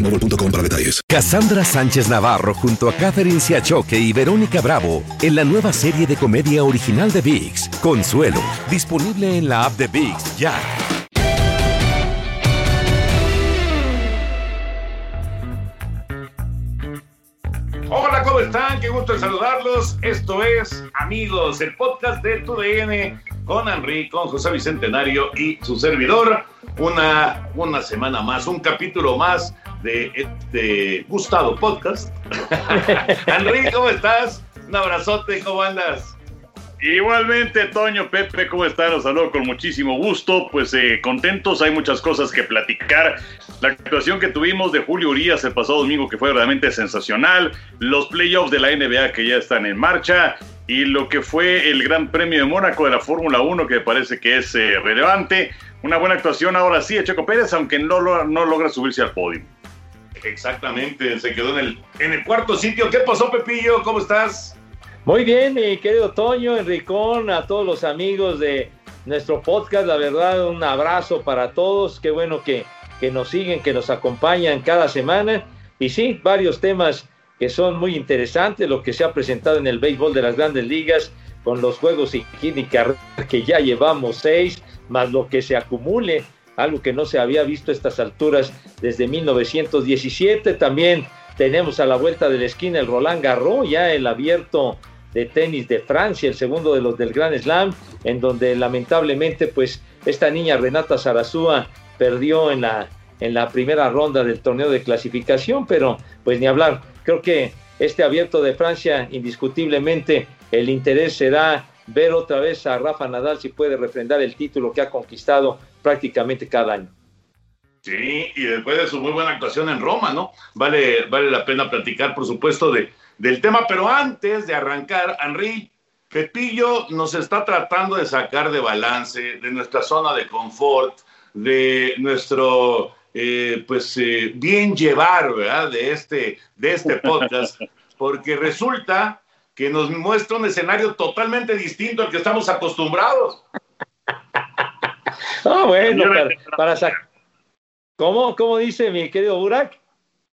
boostmobile.com para detalles. Cassandra Sánchez Navarro junto a Catherine Siachoque y Verónica Bravo en la nueva serie de comedia original de VIX, Consuelo, disponible en la app de VIX ya. Hola, ¿cómo están? Qué gusto saludarlos. Esto es Amigos, el podcast de TUDN con Henry, con José Bicentenario y su servidor. Una, una semana más, un capítulo más de este gustado podcast. Henry, ¿cómo estás? Un abrazote, ¿cómo andas? Igualmente, Toño, Pepe, ¿cómo están? Los saludo con muchísimo gusto. Pues eh, contentos, hay muchas cosas que platicar. La actuación que tuvimos de Julio Urias el pasado domingo, que fue realmente sensacional. Los playoffs de la NBA que ya están en marcha. Y lo que fue el Gran Premio de Mónaco de la Fórmula 1, que parece que es eh, relevante. Una buena actuación ahora sí de Checo Pérez, aunque no, no logra subirse al podio. Exactamente, se quedó en el, en el cuarto sitio. ¿Qué pasó, Pepillo? ¿Cómo estás? Muy bien, mi querido Toño, Enricón, a todos los amigos de nuestro podcast, la verdad, un abrazo para todos, qué bueno que, que nos siguen, que nos acompañan cada semana. Y sí, varios temas que son muy interesantes, lo que se ha presentado en el béisbol de las grandes ligas, con los juegos carrera, que ya llevamos seis, más lo que se acumule, algo que no se había visto a estas alturas desde 1917. También tenemos a la vuelta de la esquina el Roland Garros, ya el abierto de tenis de Francia, el segundo de los del Grand Slam, en donde lamentablemente pues esta niña Renata Zarazúa perdió en la, en la primera ronda del torneo de clasificación, pero pues ni hablar, creo que este abierto de Francia indiscutiblemente el interés será ver otra vez a Rafa Nadal si puede refrendar el título que ha conquistado prácticamente cada año. Sí, y después de su muy buena actuación en Roma, ¿no? Vale, vale la pena platicar, por supuesto, de, del tema, pero antes de arrancar, Henry, Pepillo nos está tratando de sacar de balance, de nuestra zona de confort, de nuestro, eh, pues, eh, bien llevar, ¿verdad? De este, de este podcast, porque resulta que nos muestra un escenario totalmente distinto al que estamos acostumbrados. Ah, bueno, para, para sacar. ¿Cómo, ¿Cómo dice mi querido Burak?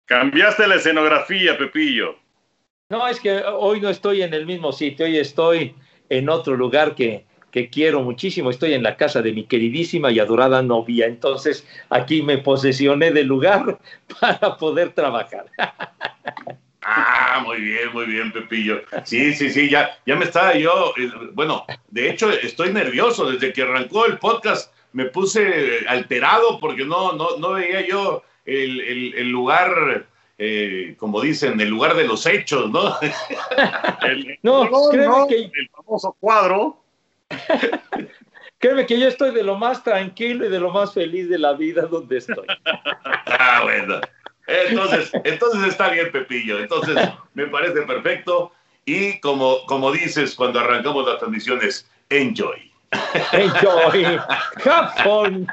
Cambiaste la escenografía, Pepillo. No, es que hoy no estoy en el mismo sitio, hoy estoy en otro lugar que, que quiero muchísimo. Estoy en la casa de mi queridísima y adorada novia. Entonces aquí me posesioné del lugar para poder trabajar. Ah, muy bien, muy bien, Pepillo. Sí, sí, sí, ya, ya me estaba yo, eh, bueno, de hecho estoy nervioso. Desde que arrancó el podcast me puse alterado porque no, no, no veía yo el, el- el lugar, eh, como dicen, el lugar de los hechos, ¿no? El, No, créeme no, que- el famoso cuadro. Créeme que yo estoy de lo más tranquilo y de lo más feliz de la vida donde estoy. Ah, bueno. Entonces, entonces está bien, Pepillo. Entonces, me parece perfecto. Y como, como dices cuando arrancamos las transmisiones, enjoy. Enjoy. Have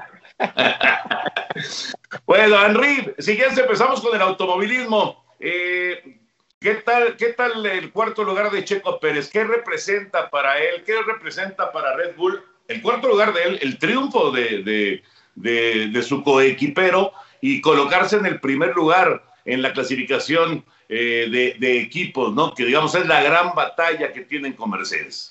bueno, Henry, si quieres empezamos con el automovilismo. Eh, ¿Qué tal, ¿Qué tal el cuarto lugar de Checo Pérez? ¿Qué representa para él? ¿Qué representa para Red Bull? El cuarto lugar de él, el triunfo de, de, su coequipero y colocarse en el primer lugar en la clasificación eh, de, equipos, ¿no? Que digamos es la gran batalla que tienen con Mercedes.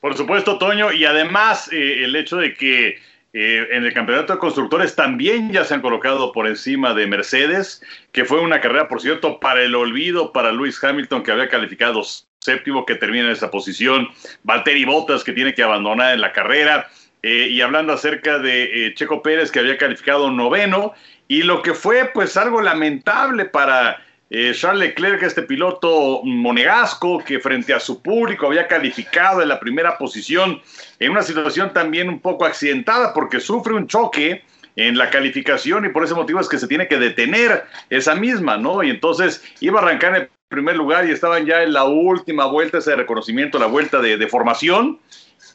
Por supuesto, Toño, y además eh, el hecho de que eh, en el campeonato de constructores también ya se han colocado por encima de Mercedes, que fue una carrera, por cierto, para el olvido para Lewis Hamilton, que había calificado séptimo, que termina en esa posición, Valtteri Bottas, que tiene que abandonar en la carrera, eh, y hablando acerca de Checo Pérez, que había calificado noveno, y lo que fue pues algo lamentable para eh, Charles Leclerc, este piloto monegasco que frente a su público había calificado en la primera posición en una situación también un poco accidentada porque sufre un choque en la calificación y por ese motivo es que se tiene que detener esa misma, ¿no? Y entonces iba a arrancar en primer lugar y estaban ya en la última vuelta, ese reconocimiento, la vuelta de, de formación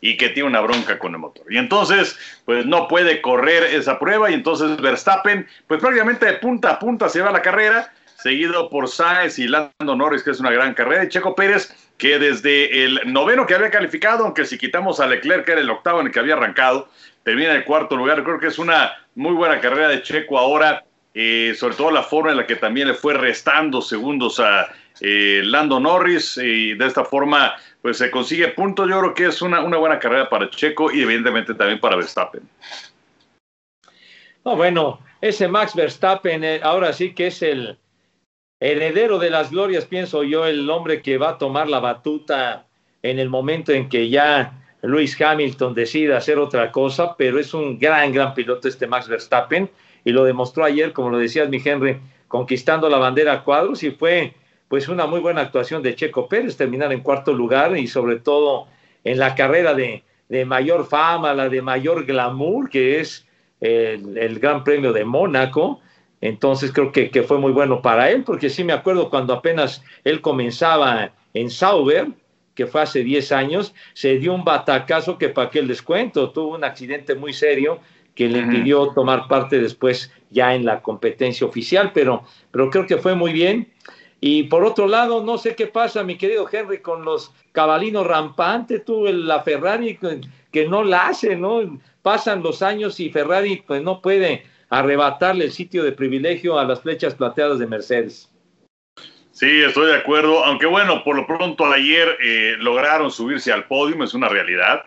y que tiene una bronca con el motor. Y entonces, pues no puede correr esa prueba y entonces Verstappen, pues prácticamente de punta a punta se va la carrera seguido por Sainz y Lando Norris, que es una gran carrera, y Checo Pérez, que desde el noveno que había calificado, aunque si quitamos a Leclerc, que era el octavo en el que había arrancado, termina en el cuarto lugar. Creo que es una muy buena carrera de Checo ahora, eh, sobre todo la forma en la que también le fue restando segundos a eh, Lando Norris, y de esta forma pues se consigue puntos. Yo creo que es una, una buena carrera para Checo y evidentemente también para Verstappen. No, bueno, ese Max Verstappen eh, ahora sí que es el, heredero de las glorias, pienso yo, el hombre que va a tomar la batuta en el momento en que ya Luis Hamilton decida hacer otra cosa, pero es un gran, gran piloto este Max Verstappen y lo demostró ayer, como lo decías mi Henry, conquistando la bandera a cuadros y fue pues una muy buena actuación de Checo Pérez, terminar en cuarto lugar y sobre todo en la carrera de, mayor fama, la de mayor glamour, que es el Gran Premio de Mónaco, entonces creo que, fue muy bueno para él, porque sí me acuerdo cuando apenas él comenzaba en Sauber, que fue hace 10 años, se dio un batacazo que para qué les cuento, tuvo un accidente muy serio que le impidió tomar parte después ya en la competencia oficial, pero, pero creo que fue muy bien. Y por otro lado, no sé qué pasa, mi querido Henry, con los cabalinos rampantes, tú, la Ferrari que no la hace, ¿no? Pasan los años y Ferrari pues no puede arrebatarle el sitio de privilegio a las flechas plateadas de Mercedes. Sí, estoy de acuerdo, aunque bueno, por lo pronto ayer eh, lograron subirse al podio, es una realidad.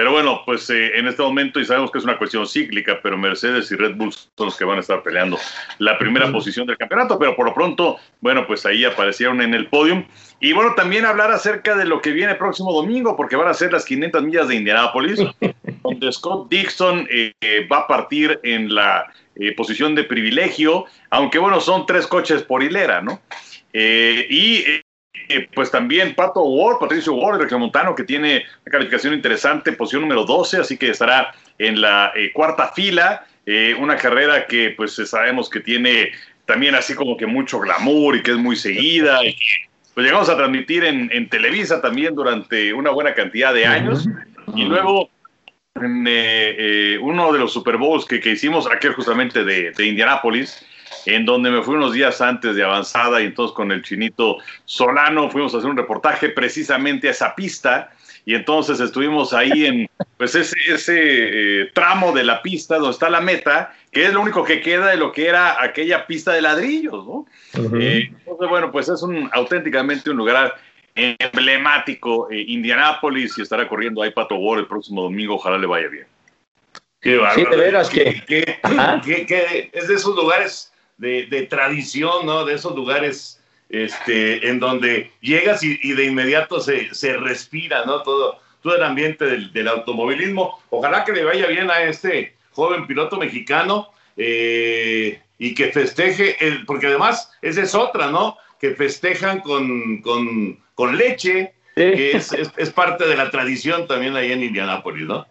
Pero bueno, pues eh, en este momento, y sabemos que es una cuestión cíclica, pero Mercedes y Red Bull son los que van a estar peleando la primera posición del campeonato, pero por lo pronto, bueno, pues ahí aparecieron en el podio. Y bueno, también hablar acerca de lo que viene próximo domingo, porque van a ser las 500 millas de Indianápolis, donde Scott Dixon eh, va a partir en la eh, posición de privilegio, aunque bueno, son tres coches por hilera, ¿no? y pues también Pato Ward, Patricio Ward, el Montano, que tiene una calificación interesante, posición número 12, así que estará en la eh, cuarta fila. Eh, una carrera que pues sabemos que tiene también así como que mucho glamour y que es muy seguida. Y pues llegamos a transmitir en, Televisa también durante una buena cantidad de años. Y luego en eh, uno de los Super Bowls que, que hicimos, aquel justamente de, de Indianápolis, en donde me fui unos días antes de avanzada y entonces con el chinito Solano fuimos a hacer un reportaje precisamente a esa pista y entonces estuvimos ahí en pues ese, ese eh, tramo de la pista donde está la meta, que es lo único que queda de lo que era aquella pista de ladrillos, ¿no? Eh, entonces, bueno, pues es un auténticamente un lugar emblemático, eh, Indianápolis, y estará corriendo ahí Pato War el próximo domingo, ojalá le vaya bien. Qué Sí, de veras que, que es de esos lugares de, tradición, ¿no? De esos lugares este, en donde llegas y, de inmediato se, se, respira, ¿no? Todo, todo el ambiente del, automovilismo. Ojalá que le vaya bien a este joven piloto mexicano eh, y que festeje, el, porque además esa es otra, ¿no? Que festejan con, con, con leche, que es, es, parte de la tradición también ahí en Indianápolis, ¿no?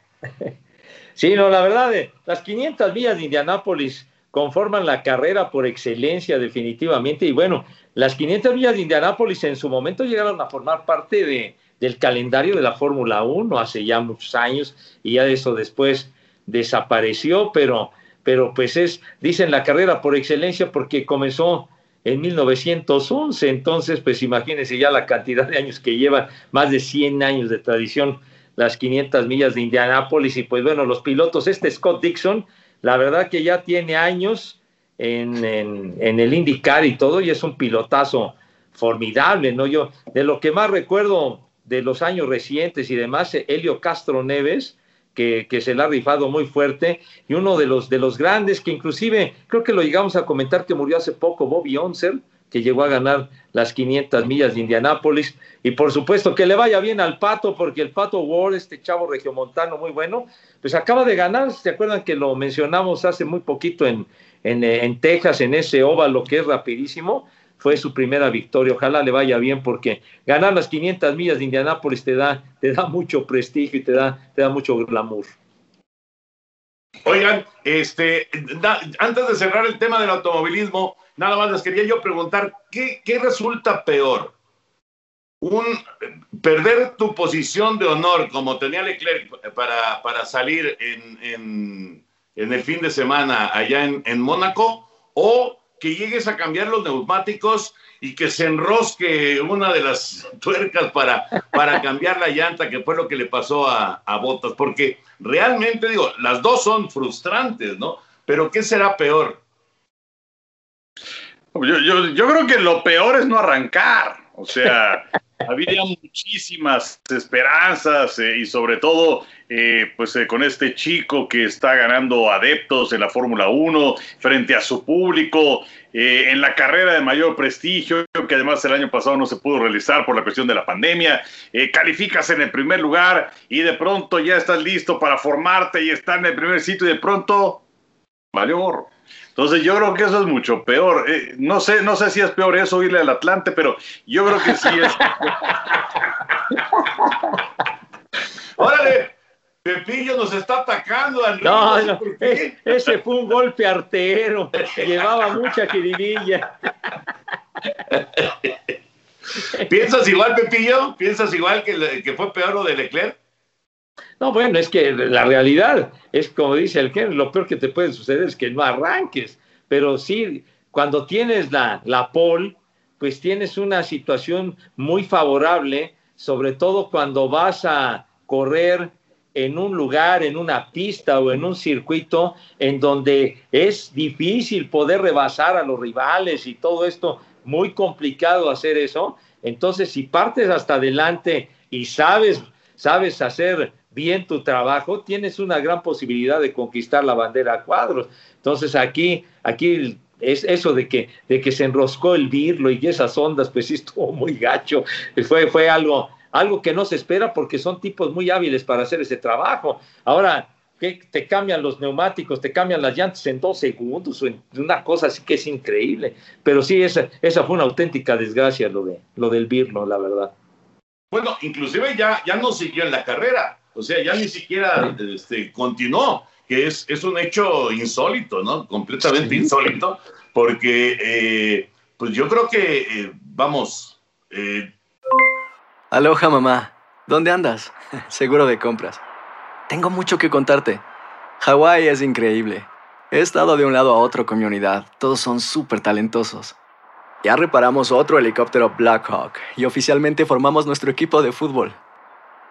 Sí, no, la verdad, eh, las 500 millas de Indianápolis conforman la carrera por excelencia definitivamente. Y bueno, las 500 millas de Indianápolis en su momento llegaron a formar parte de, del calendario de la Fórmula 1 hace ya muchos años y ya eso después desapareció, pero, pero pues es, dicen la carrera por excelencia porque comenzó en 1911, entonces pues imagínense ya la cantidad de años que lleva, más de 100 años de tradición, las 500 millas de Indianápolis y pues bueno, los pilotos, este Scott Dixon, la verdad que ya tiene años en, en, el IndyCar y todo y es un pilotazo formidable, ¿no? Yo, de lo que más recuerdo de los años recientes y demás, Helio Castro Neves, que, se le ha rifado muy fuerte, y uno de los, de los grandes, que inclusive creo que lo llegamos a comentar que murió hace poco, Bobby Onser, que llegó a ganar las 500 millas de Indianápolis, y por supuesto que le vaya bien al Pato, porque el Pato Ward, este chavo regiomontano muy bueno, pues acaba de ganar, ¿se acuerdan que lo mencionamos hace muy poquito en, en, en Texas, en ese óvalo que es rapidísimo? Fue su primera victoria. Ojalá le vaya bien porque ganar las 500 millas de Indianápolis te da, te da mucho prestigio y te da, te da mucho glamour. Oigan, este, antes de cerrar el tema del automovilismo, nada más les quería yo preguntar, ¿qué, qué resulta peor? Un, perder tu posición de honor como tenía Leclerc para, para salir en, en, en, el fin de semana allá en, en Mónaco o que llegues a cambiar los neumáticos y que se enrosque una de las tuercas para, para cambiar la llanta, que fue lo que le pasó a, a Botas, porque realmente digo, las dos son frustrantes, ¿no? Pero ¿qué será peor? Yo, yo, yo creo que lo peor es no arrancar, o sea, había muchísimas esperanzas eh, y sobre todo eh, pues eh, con este chico que está ganando adeptos en la Fórmula 1 frente a su público en la carrera de mayor prestigio que además el año pasado no se pudo realizar por la cuestión de la pandemia calificas en el primer lugar y de pronto ya estás listo para formarte y estar en el primer sitio y de pronto valió entonces yo creo que eso es mucho peor. Eh, no sé, no sé si es peor eso irle al Atlante, pero yo creo que sí es. ¡Órale! Pepillo nos está atacando. no, no, ese fue un golpe artero. Llevaba mucha queridilla. ¿Piensas igual, Pepillo? ¿Piensas igual que, que fue peor lo de Leclerc? No, bueno, es que la realidad es como dice el Ken, lo peor que te puede suceder es que no arranques, pero sí, cuando tienes la, la pole, pues tienes una situación muy favorable, sobre todo cuando vas a correr en un lugar, en una pista o en un circuito en donde es difícil poder rebasar a los rivales y todo esto, muy complicado hacer eso. Entonces, si partes hasta adelante y sabes, sabes hacer bien tu trabajo, tienes una gran posibilidad de conquistar la bandera a cuadros. Entonces aquí, aquí es eso de que, de que se enroscó el birlo y esas ondas, pues sí estuvo muy gacho. Fue, fue algo, algo que no se espera porque son tipos muy hábiles para hacer ese trabajo. Ahora, que te cambian los neumáticos, te cambian las llantas en dos segundos, una cosa así que es increíble. Pero sí, esa, esa fue una auténtica desgracia lo, de, lo del Birlo, la verdad. Bueno, inclusive ya, ya no siguió en la carrera. O sea, ya ni siquiera este, continuó, que es, es un hecho insólito, ¿no? Completamente insólito, porque eh, pues yo creo que, eh, vamos... Eh... Aloha, mamá. ¿Dónde andas? Seguro de compras. Tengo mucho que contarte. Hawái es increíble. He estado de un lado a otro con mi unidad. Todos son súper talentosos. Ya reparamos otro helicóptero Blackhawk y oficialmente formamos nuestro equipo de fútbol.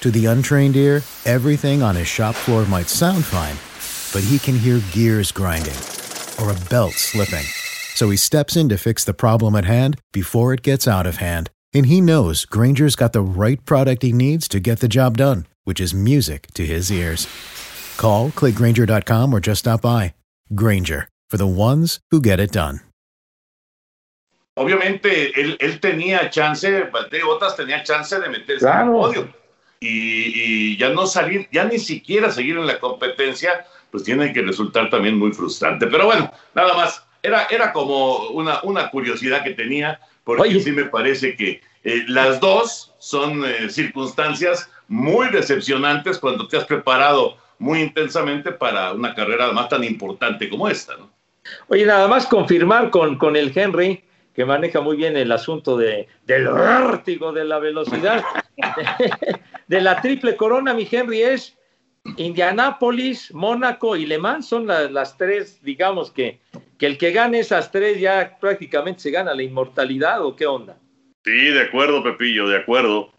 To the untrained ear, everything on his shop floor might sound fine, but he can hear gears grinding or a belt slipping. So he steps in to fix the problem at hand before it gets out of hand. And he knows Granger's got the right product he needs to get the job done, which is music to his ears. Call, clickgranger.com, or just stop by. Granger, for the ones who get it done. Obviamente, él, él tenía chance, Valtteri Bottas tenía chance de meterse en el podio. Y, y ya no salir, ya ni siquiera seguir en la competencia, pues tiene que resultar también muy frustrante. Pero bueno, nada más, era, era como una, una curiosidad que tenía, porque sí me parece que eh, las dos son eh, circunstancias muy decepcionantes cuando te has preparado muy intensamente para una carrera además tan importante como esta, ¿no? Oye, nada más confirmar con, con el Henry, que maneja muy bien el asunto de, del vértigo de la velocidad, de, la triple corona, mi Henry, es Indianápolis, Mónaco y Le Mans, son la- las tres, digamos que, que el que gane esas tres ya prácticamente se gana la inmortalidad, ¿o qué onda? Sí, de acuerdo, Pepillo, de acuerdo.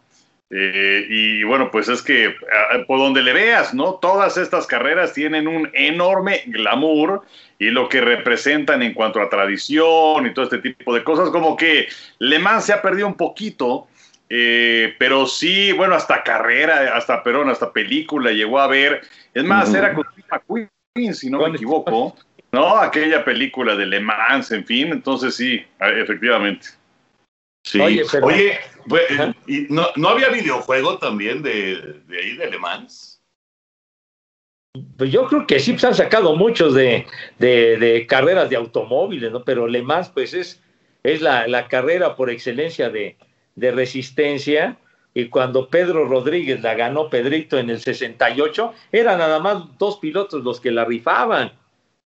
Eh, y bueno, pues es que ah, por donde le veas, ¿no? Todas estas carreras tienen un enorme glamour y lo que representan en cuanto a tradición y todo este tipo de cosas, como que Le Mans se ha perdido un poquito, eh, pero sí, bueno, hasta carrera, hasta Perón, hasta película llegó a ver. Es más, Ujú. era con McQueen, si no me equivoco, ¿no? Aquella película de Le Mans, en fin, entonces sí, efectivamente. Sí. Oye, pero- pues, ¿y no, ¿no había videojuego también de, de ahí, de Le Mans? Pues yo creo que sí, pues han sacado muchos de, de- de carreras de automóviles, ¿no? Pero Le Mans, pues es, es la, la carrera por excelencia de, de resistencia. Y cuando Pedro Rodríguez la ganó Pedrito en el 68, eran nada más dos pilotos los que la rifaban.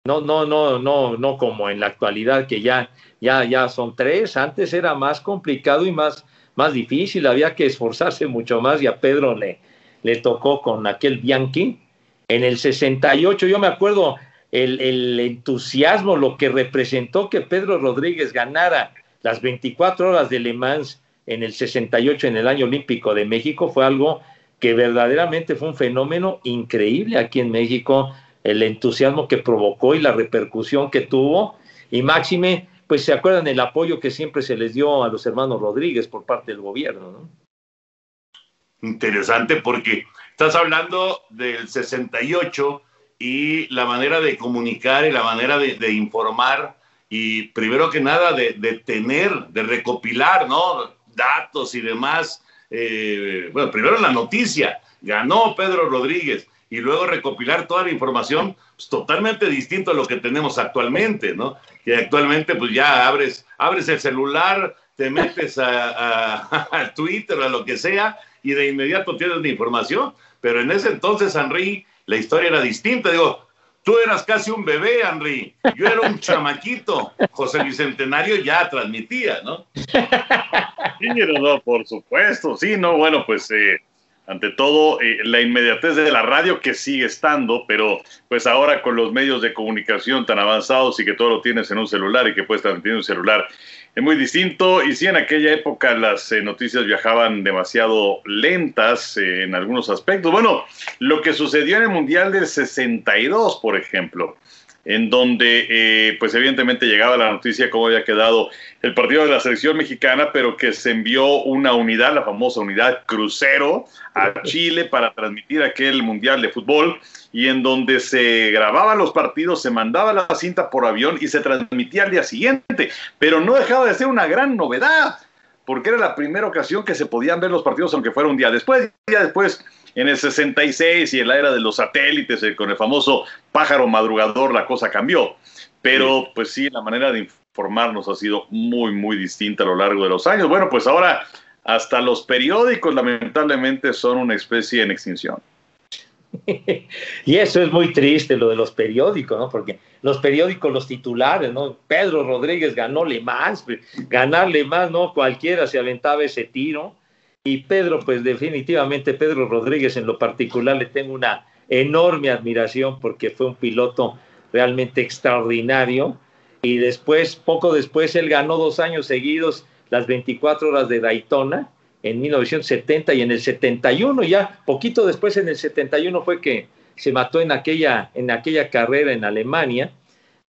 No, no, no, no, no como en la actualidad que ya, ya, ya son tres. Antes era más complicado y más, más difícil. Había que esforzarse mucho más y a Pedro le, le tocó con aquel Bianchi. En el 68, yo me acuerdo el, el entusiasmo, lo que representó que Pedro Rodríguez ganara las 24 horas de Le Mans en el 68, en el año olímpico de México, fue algo que verdaderamente fue un fenómeno increíble aquí en México, el entusiasmo que provocó y la repercusión que tuvo. Y máxime, pues se acuerdan el apoyo que siempre se les dio a los hermanos Rodríguez por parte del gobierno, ¿no? Interesante porque estás hablando del 68 y la manera de comunicar y la manera de, informar y primero que nada de, de tener, de recopilar, ¿no? Datos y demás. Eh, bueno, primero la noticia, ganó Pedro Rodríguez y luego recopilar toda la información, pues, totalmente distinto a lo que tenemos actualmente, ¿no? Que actualmente pues ya abres, abres el celular, te metes a, a- a Twitter a lo que sea y de inmediato tienes la información. Pero en ese entonces, Henry, la historia era distinta. Digo, tú eras casi un bebé, Henry. Yo era un chamaquito. José Bicentenario ya transmitía, ¿no? Sí, no, por supuesto, sí, no, bueno, pues eh, ante todo eh, la inmediatez de la radio que sigue estando, pero pues ahora con los medios de comunicación tan avanzados y que todo lo tienes en un celular y que puedes transmitir un celular, es muy distinto. Y sí, en aquella época las eh, noticias viajaban demasiado lentas eh, en algunos aspectos. Bueno, lo que sucedió en el Mundial del 62, por ejemplo, en donde eh, pues evidentemente llegaba la noticia cómo había quedado el partido de la selección mexicana, pero que se envió una unidad, la famosa unidad crucero, a Chile para transmitir aquel mundial de fútbol y en donde se grababan los partidos, se mandaba la cinta por avión y se transmitía al día siguiente, pero no dejaba de ser una gran novedad porque era la primera ocasión que se podían ver los partidos, aunque fuera un día después. Día después, en el 66 y en la era de los satélites, eh, con el famoso pájaro madrugador, la cosa cambió. Pero, pues sí, la manera de informarnos ha sido muy, muy distinta a lo largo de los años. Bueno, pues ahora hasta los periódicos, lamentablemente, son una especie en extinción. Y eso es muy triste, lo de los periódicos, ¿no? Porque los periódicos, los titulares, ¿no? Pedro Rodríguez ganó Le Mans, ganarle más, ¿no? Cualquiera se aventaba ese tiro. Y Pedro, pues definitivamente, Pedro Rodríguez en lo particular le tengo una enorme admiración porque fue un piloto realmente extraordinario. Y después, poco después, él ganó dos años seguidos las 24 horas de Daytona en 1970 y en el 71, ya poquito después en el 71 fue que se mató en aquella, en aquella carrera en Alemania,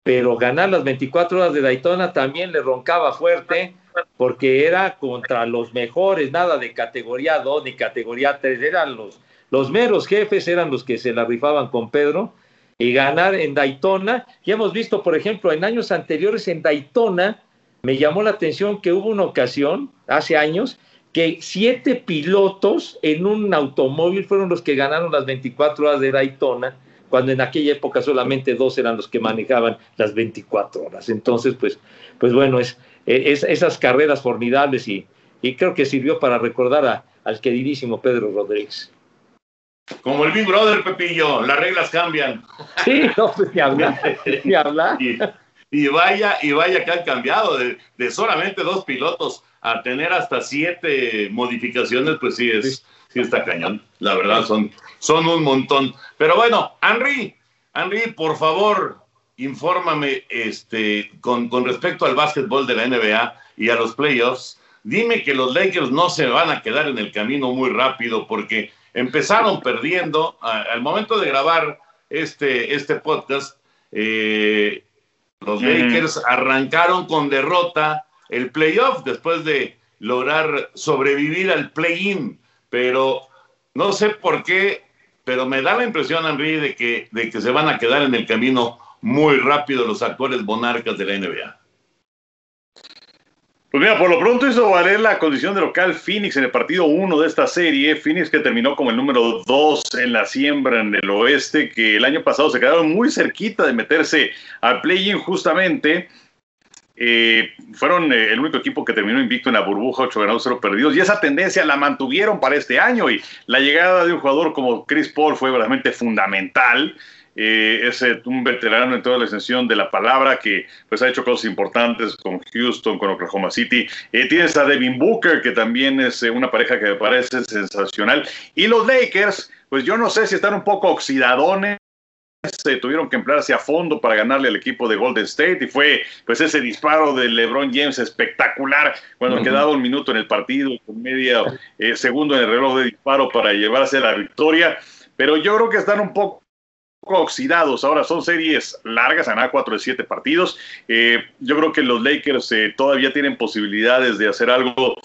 pero ganar las 24 horas de Daytona también le roncaba fuerte porque era contra los mejores, nada de categoría 2 ni categoría 3, eran los, los meros jefes, eran los que se la rifaban con Pedro y ganar en Daytona. Ya hemos visto, por ejemplo, en años anteriores en Daytona, me llamó la atención que hubo una ocasión, hace años, que siete pilotos en un automóvil fueron los que ganaron las 24 horas de Daytona, cuando en aquella época solamente dos eran los que manejaban las 24 horas. Entonces, pues, pues bueno, es, es esas carreras formidables y, y, creo que sirvió para recordar a, al queridísimo Pedro Rodríguez. Como el Big Brother, Pepillo, las reglas cambian. Sí, no, pues ni hablar, ni hablar. Y, y, vaya, y vaya que han cambiado de, de solamente dos pilotos a tener hasta siete modificaciones, pues sí es, sí está cañón. La verdad, son, son un montón. Pero bueno, Henry, Henry, por favor, infórmame este, con, con respecto al básquetbol de la NBA y a los playoffs. Dime que los Lakers no se van a quedar en el camino muy rápido porque empezaron perdiendo. al momento de grabar este, este podcast, eh, los Lakers arrancaron con derrota el playoff después de lograr sobrevivir al play-in, pero no sé por qué, pero me da la impresión, Henry, de que, de que se van a quedar en el camino muy rápido los actuales monarcas de la NBA. Pues mira, por lo pronto hizo valer la condición de local Phoenix en el partido 1 de esta serie. Phoenix que terminó como el número 2 en la siembra en el oeste, que el año pasado se quedaron muy cerquita de meterse al play-in justamente. Eh, fueron eh, el único equipo que terminó invicto en la burbuja, 8 ganados, 0 perdidos, y esa tendencia la mantuvieron para este año. Y la llegada de un jugador como Chris Paul fue realmente fundamental. Eh, es un veterano en toda la extensión de la palabra que pues ha hecho cosas importantes con Houston, con Oklahoma City. Eh, tienes a Devin Booker, que también es eh, una pareja que me parece sensacional. Y los Lakers, pues yo no sé si están un poco oxidadones se tuvieron que emplearse a fondo para ganarle al equipo de Golden State y fue pues ese disparo de LeBron James espectacular cuando quedaba un minuto en el partido con media eh, segundo en el reloj de disparo para llevarse la victoria pero yo creo que están un poco oxidados. Ahora son series largas, a 4 de 7 partidos. Eh, yo creo que los Lakers eh, todavía tienen posibilidades de hacer algo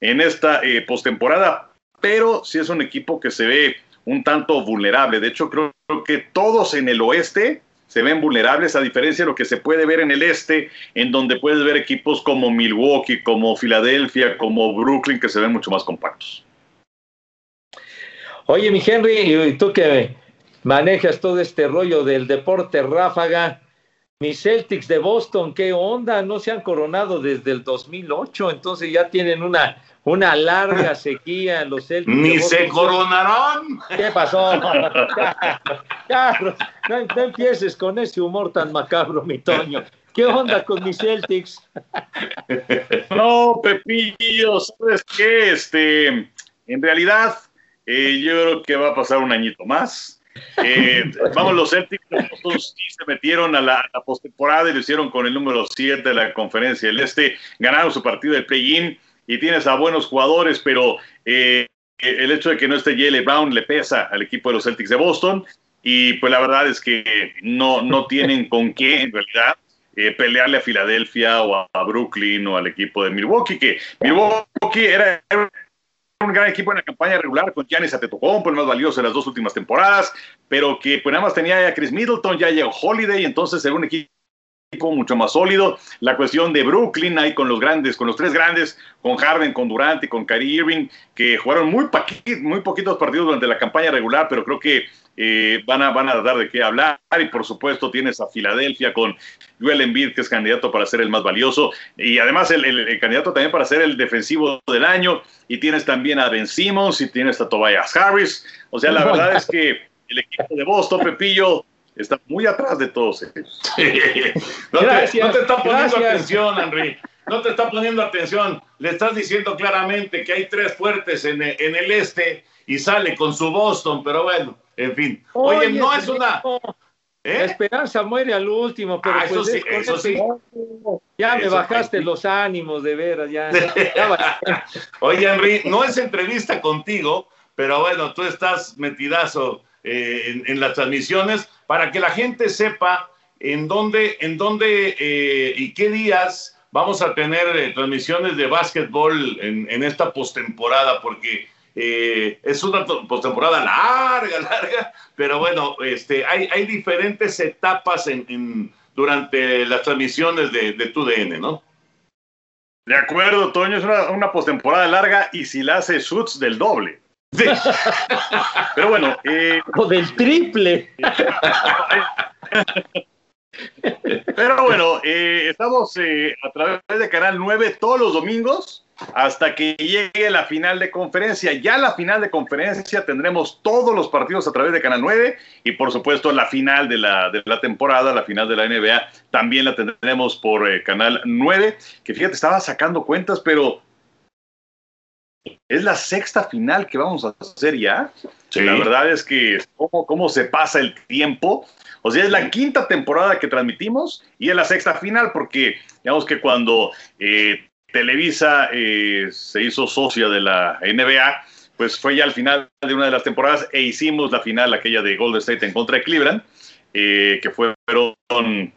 en esta postemporada, pero si es un equipo que se ve un tanto vulnerable. De hecho, creo que todos en el oeste se ven vulnerables, a diferencia de lo que se puede ver en el este, en donde puedes ver equipos como Milwaukee, como Filadelfia, como Brooklyn, que se ven mucho más compactos. Oye, mi Henry, y tú que manejas todo este rollo del deporte ráfaga, mis Celtics de Boston, ¿qué onda? No se han coronado desde el 2008, entonces ya tienen una una larga sequía en los Celtics. Ni se coronaron. ¿Qué pasó? Carlos, no, empieces con ese humor tan macabro, mi Toño. ¿Qué onda con mis Celtics? no, Pepillo, ¿sabes qué? Este, en realidad, eh, yo creo que va a pasar un añito más. Eh, vamos, los Celtics sí se metieron a la, postemporada y lo hicieron con el número 7 de la conferencia del Este. Ganaron su partido de play-in y tienes a buenos jugadores, pero eh, el hecho de que no esté Jalen Brown le pesa al equipo de los Celtics de Boston y pues la verdad es que no, no tienen con qué en realidad eh, pelearle a Filadelfia o a, Brooklyn o al equipo de Milwaukee, que Milwaukee era, un gran equipo en la campaña regular con Giannis Antetokounmpo, el más valioso en las dos últimas temporadas, pero que pues nada más tenía a Chris Middleton, ya llegó Holiday, entonces era un equipo mucho más sólido. La cuestión de Brooklyn ahí con los grandes, con los tres grandes, con Harden, con Durant y con Kyrie Irving, que jugaron muy, muy poquitos partidos durante la campaña regular, pero creo que eh, van, a, van a dar de qué hablar. Y por supuesto tienes a Filadelfia con Joel Embiid, que es candidato para ser el más valioso. Y además el, candidato también para ser el defensivo del año. Y tienes también a Ben Simmons y tienes a Tobias Harris. O sea, la verdad es que el equipo de Boston, Pepillo, está muy atrás de todos ellos. No, te, está poniendo atención, Henry. No te está poniendo atención. Le estás diciendo claramente que hay tres fuertes en, el este y sale con su Boston, pero bueno, en fin. Oye, no es una. ¿Eh? La esperanza muere al último, pero ah, eso pues sí, eso sí. Ya me bajaste los ánimos, de veras, ya. Oye, Henry, no es entrevista contigo, pero bueno, tú estás metidazo eh, en, las transmisiones para que la gente sepa en dónde, en dónde eh, y qué días vamos a tener transmisiones de básquetbol en, en esta postemporada, porque eh, es una postemporada larga, larga, pero bueno, este, hay, hay diferentes etapas en, en durante las transmisiones de, de TUDN, ¿no? De acuerdo, Toño, es una, una postemporada larga y si la hace Suits del doble. Pero bueno. Eh, o del triple. Pero bueno, eh, estamos eh, a través de Canal 9 todos los domingos hasta que llegue la final de conferencia. Ya la final de conferencia tendremos todos los partidos a través de Canal 9 y por supuesto la final de la, de la temporada, la final de la NBA, también la tendremos por eh, Canal 9, que fíjate, estaba sacando cuentas, pero es la sexta final que vamos a hacer ya. Sí. La verdad es que cómo, cómo se pasa el tiempo. O sea, es la quinta temporada que transmitimos y es la sexta final porque digamos que cuando eh, Televisa eh, se hizo socia de la NBA, pues fue ya al final de una de las temporadas e hicimos la final, aquella de Golden State en contra de Cleveland, eh, que fueron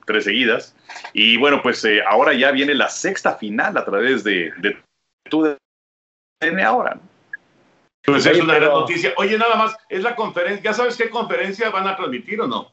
tres seguidas. Y bueno, pues eh, ahora ya viene la sexta final a través de, de TUDN ahora. ¿no? Pues es Oye, una gran noticia. Oye, nada más, es la conferencia. ¿Ya sabes qué conferencia van a transmitir o no?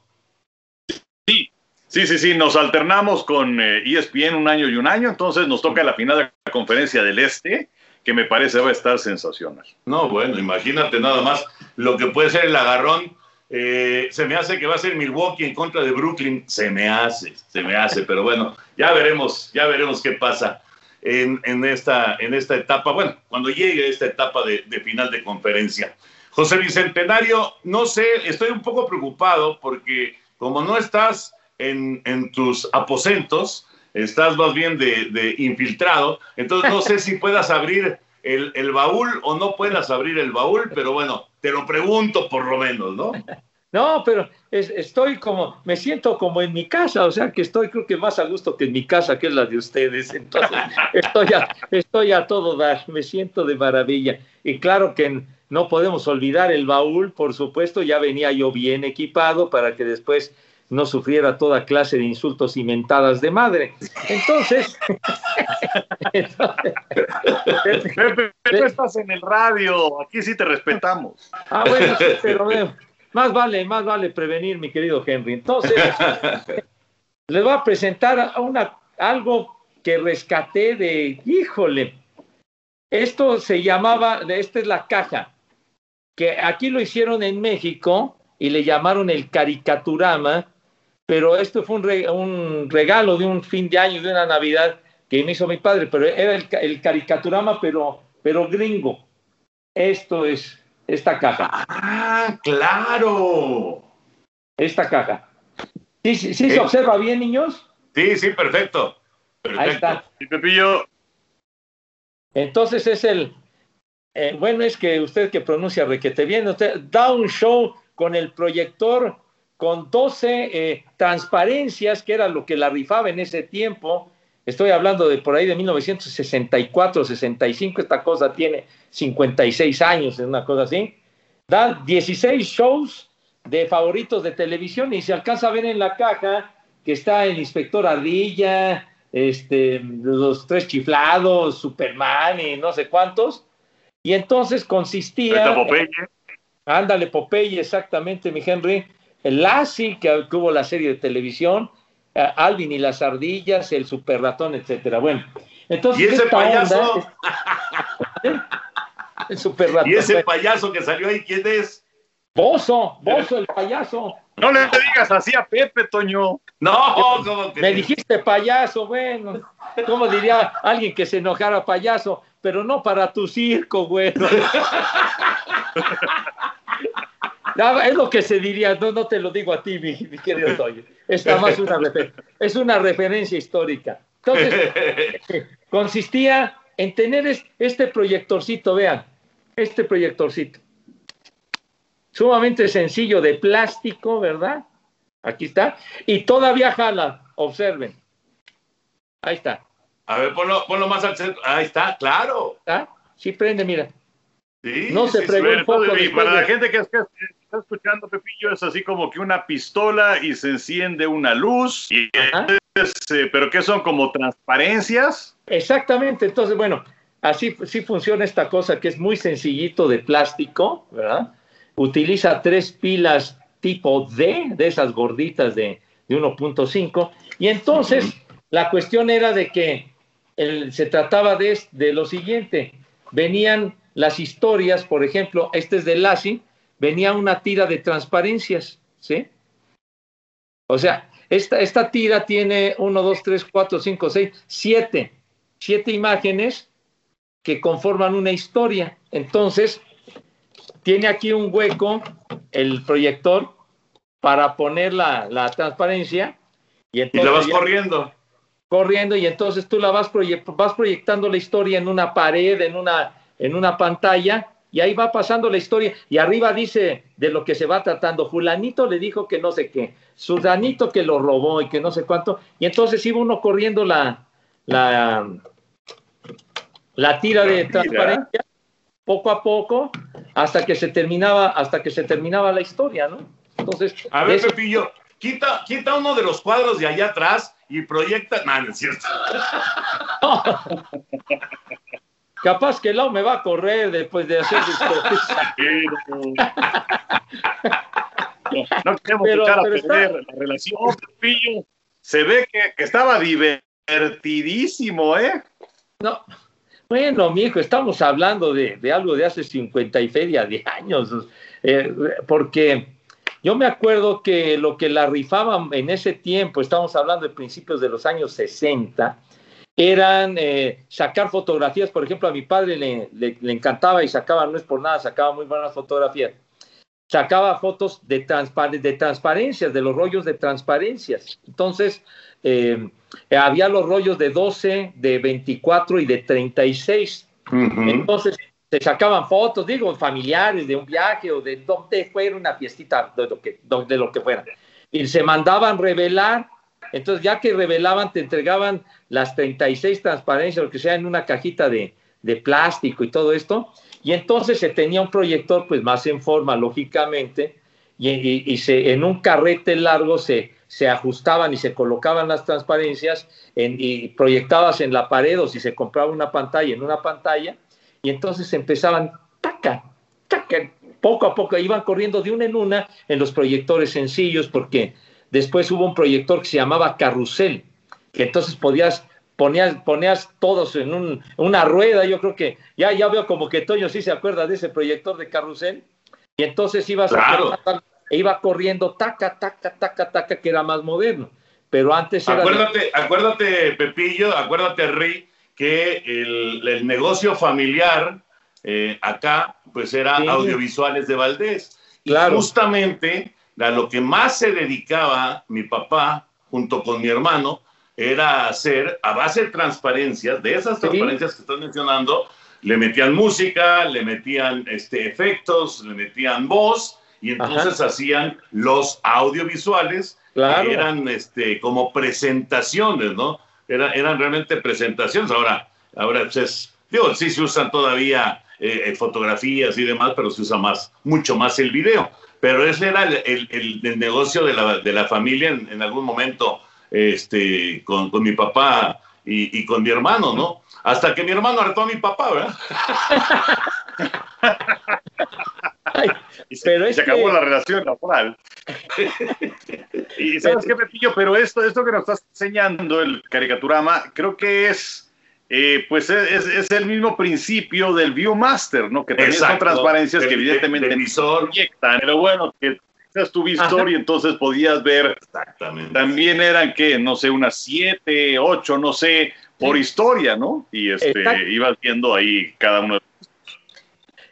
Sí, sí, sí, nos alternamos con eh, ESPN un año y un año, entonces nos toca la final de la conferencia del Este, que me parece va a estar sensacional. No, bueno, imagínate nada más lo que puede ser el agarrón. Eh, se me hace que va a ser Milwaukee en contra de Brooklyn. Se me hace, se me hace, pero bueno, ya veremos, ya veremos qué pasa en, en esta, en esta etapa. Bueno, cuando llegue esta etapa de, de final de conferencia. José Bicentenario, no sé, estoy un poco preocupado porque como no estás en, en tus aposentos, estás más bien de, de infiltrado, entonces no sé si puedas abrir el, el baúl o no puedas abrir el baúl, pero bueno, te lo pregunto por lo menos, ¿no? No, pero es- estoy como, me siento como en mi casa, o sea que estoy creo que más a gusto que en mi casa, que es la de ustedes. Entonces, estoy a, estoy a todo dar, me siento de maravilla. Y claro que no podemos olvidar el baúl, por supuesto, ya venía yo bien equipado para que después no sufriera toda clase de insultos y mentadas de madre. Entonces, Pepe, no estás en el radio, aquí sí te respetamos. Ah, bueno, sí, pero eh, más vale, más vale prevenir, mi querido Henry. Entonces, les voy a presentar a una, algo que rescaté de, híjole, esto se llamaba, esta es la caja, que aquí lo hicieron en México y le llamaron el caricaturama, pero esto fue un, re- un regalo de un fin de año, de una Navidad que me hizo mi padre, pero era el, ca- el caricaturama, pero, pero gringo. Esto es esta caja. Ah, claro. Esta caja. ¿Sí, sí, sí se Eh. observa bien, niños? Sí, sí, perfecto. Ahí está. Y Pepillo, Entonces es el, eh, bueno, es que usted que pronuncia requete bien, usted da un show con el proyector con 12 eh, transparencias, que era lo que la rifaba en ese tiempo. Estoy hablando de por ahí de 1964, 65, esta cosa tiene 56 años, es una cosa así. Da 16 shows de favoritos de televisión y se alcanza a ver en la caja que está el inspector Ardilla, este, los tres chiflados, Superman y no sé cuántos. Y entonces consistía. Popeye. Ándale, Popeye, exactamente, mi Henry. El Lassie, que, que hubo la serie de televisión, eh, Alvin y las ardillas, el super ratón, etcétera. Bueno, entonces. Y ese payaso, onda- el super ratón. y ese payaso que salió ahí, ¿quién es? Bozo, Bozo, el payaso. no le digas así a Pepe, Toño. No, como que Me dijiste payaso, bueno, ¿cómo diría alguien que se enojara payaso? Pero no para tu circo, bueno. Es lo que se diría, no, no te lo digo a ti, mi, mi querido Toyo. Es más una, es una referencia histórica. Entonces, consistía en tener es- este proyectorcito, vean, este proyectorcito. Sumamente sencillo, de plástico, ¿verdad? Aquí está. Y todavía jala, observen. Ahí está. A ver, ponlo, ponlo más al centro. Ahí está, claro. ¿Está? Sí prende, mira. Sí, No se sí, para la gente que es, que, está escuchando, Pepillo, es así como que una pistola y se enciende una luz. Y eh, ¿Pero qué son? ¿Como transparencias? Exactamente. Entonces, bueno, así sí funciona esta cosa que es muy sencillito de plástico, ¿verdad? Utiliza tres pilas tipo D, de esas gorditas de, de 1.5. Y entonces, la cuestión era de que se trataba de, de lo siguiente. Venían las historias, por ejemplo, este es de Lassie, venía una tira de transparencias, ¿sí? O sea, esta, esta tira tiene 1, 2, 3, 4, 5, 6, 7, 7 imágenes que conforman una historia. Entonces, tiene aquí un hueco el proyector para poner la, la transparencia. Y, entonces y la vas corriendo. Corriendo y entonces tú la vas, vas proyectando la historia en una pared, en una, en una pantalla y ahí va pasando la historia y arriba dice de lo que se va tratando. Fulanito le dijo que no sé qué, Sudanito que lo robó y que no sé cuánto. Y entonces iba uno corriendo la, la, la tira de transparencia poco a poco hasta que se terminaba, hasta que se terminaba la historia, ¿no? Entonces. A ver, Pepillo, quita, quita uno de los cuadros de allá atrás y proyecta. No, no es cierto. Capaz que Lau me va a correr después de hacer No, queremos echar a perder la relación. Se ve que, que, estaba divertidísimo, ¿eh? No. Bueno, mi hijo, estamos hablando de, de, algo de hace 50 y feria de años, eh, porque yo me acuerdo que lo que la rifaban en ese tiempo, estamos hablando de principios de los años 60, eran eh, sacar fotografías. Por ejemplo, a mi padre le, le, encantaba y sacaba, no es por nada, sacaba muy buenas fotografías. Sacaba fotos de, de transparencias, de los rollos de transparencias. Entonces, eh, había los rollos de 12, de 24 y de 36. Entonces, se sacaban fotos, digo, familiares de un viaje o de donde fuera una fiestita, de lo que, de lo que fuera. Y se mandaban revelar entonces, ya que revelaban, te entregaban las 36 transparencias, lo que sea, en una cajita de, de plástico y todo esto. Y entonces se tenía un proyector, pues más en forma, lógicamente, y, y, se, en un carrete largo se, se ajustaban y se colocaban las transparencias en, y proyectabas en la pared o si se compraba una pantalla en una pantalla, y entonces empezaban, taca, taca, poco a poco, iban corriendo de una en una en los proyectores sencillos, porque Después hubo un proyector que se llamaba Carrusel, que entonces podías ponías, ponías todos en un, una rueda, yo creo que ya, ya veo como que Toño sí se acuerda de ese proyector de carrusel, y entonces ibas e iba corriendo taca, taca, taca, taca, que era más moderno. Pero antes era. Acuérdate, acuérdate, Pepillo, acuérdate, Rey, que el, el negocio familiar eh, acá, pues era audiovisuales de Valdés. Y justamente a lo que más se dedicaba mi papá junto con mi hermano era hacer, a base de transparencias, de esas transparencias que estás mencionando, le metían música, le metían este, efectos, le metían voz, y entonces hacían los audiovisuales, que eran este, como presentaciones, ¿no? Era, eran realmente presentaciones. Ahora, ahora pues digo, sí se usan todavía eh, fotografías y demás, pero se usa más, mucho más el video. Pero ese era el, el, negocio de la, de la familia en, en, algún momento este, con, con mi papá y, y, con mi hermano, ¿no? Hasta que mi hermano hartó a mi papá, ¿verdad? y se, se acabó la relación laboral. y sabes qué, Pepillo, pero esto, esto que nos estás enseñando, el caricaturama, creo que es eh, pues es, es, el mismo principio del Viewmaster, ¿no? Que también son transparencias que evidentemente visor. proyectan, pero bueno, que es tu visor y entonces podías ver. Exactamente. También eran que, no sé, unas siete, ocho, no sé, por historia, ¿no? Y este, ibas viendo ahí cada uno de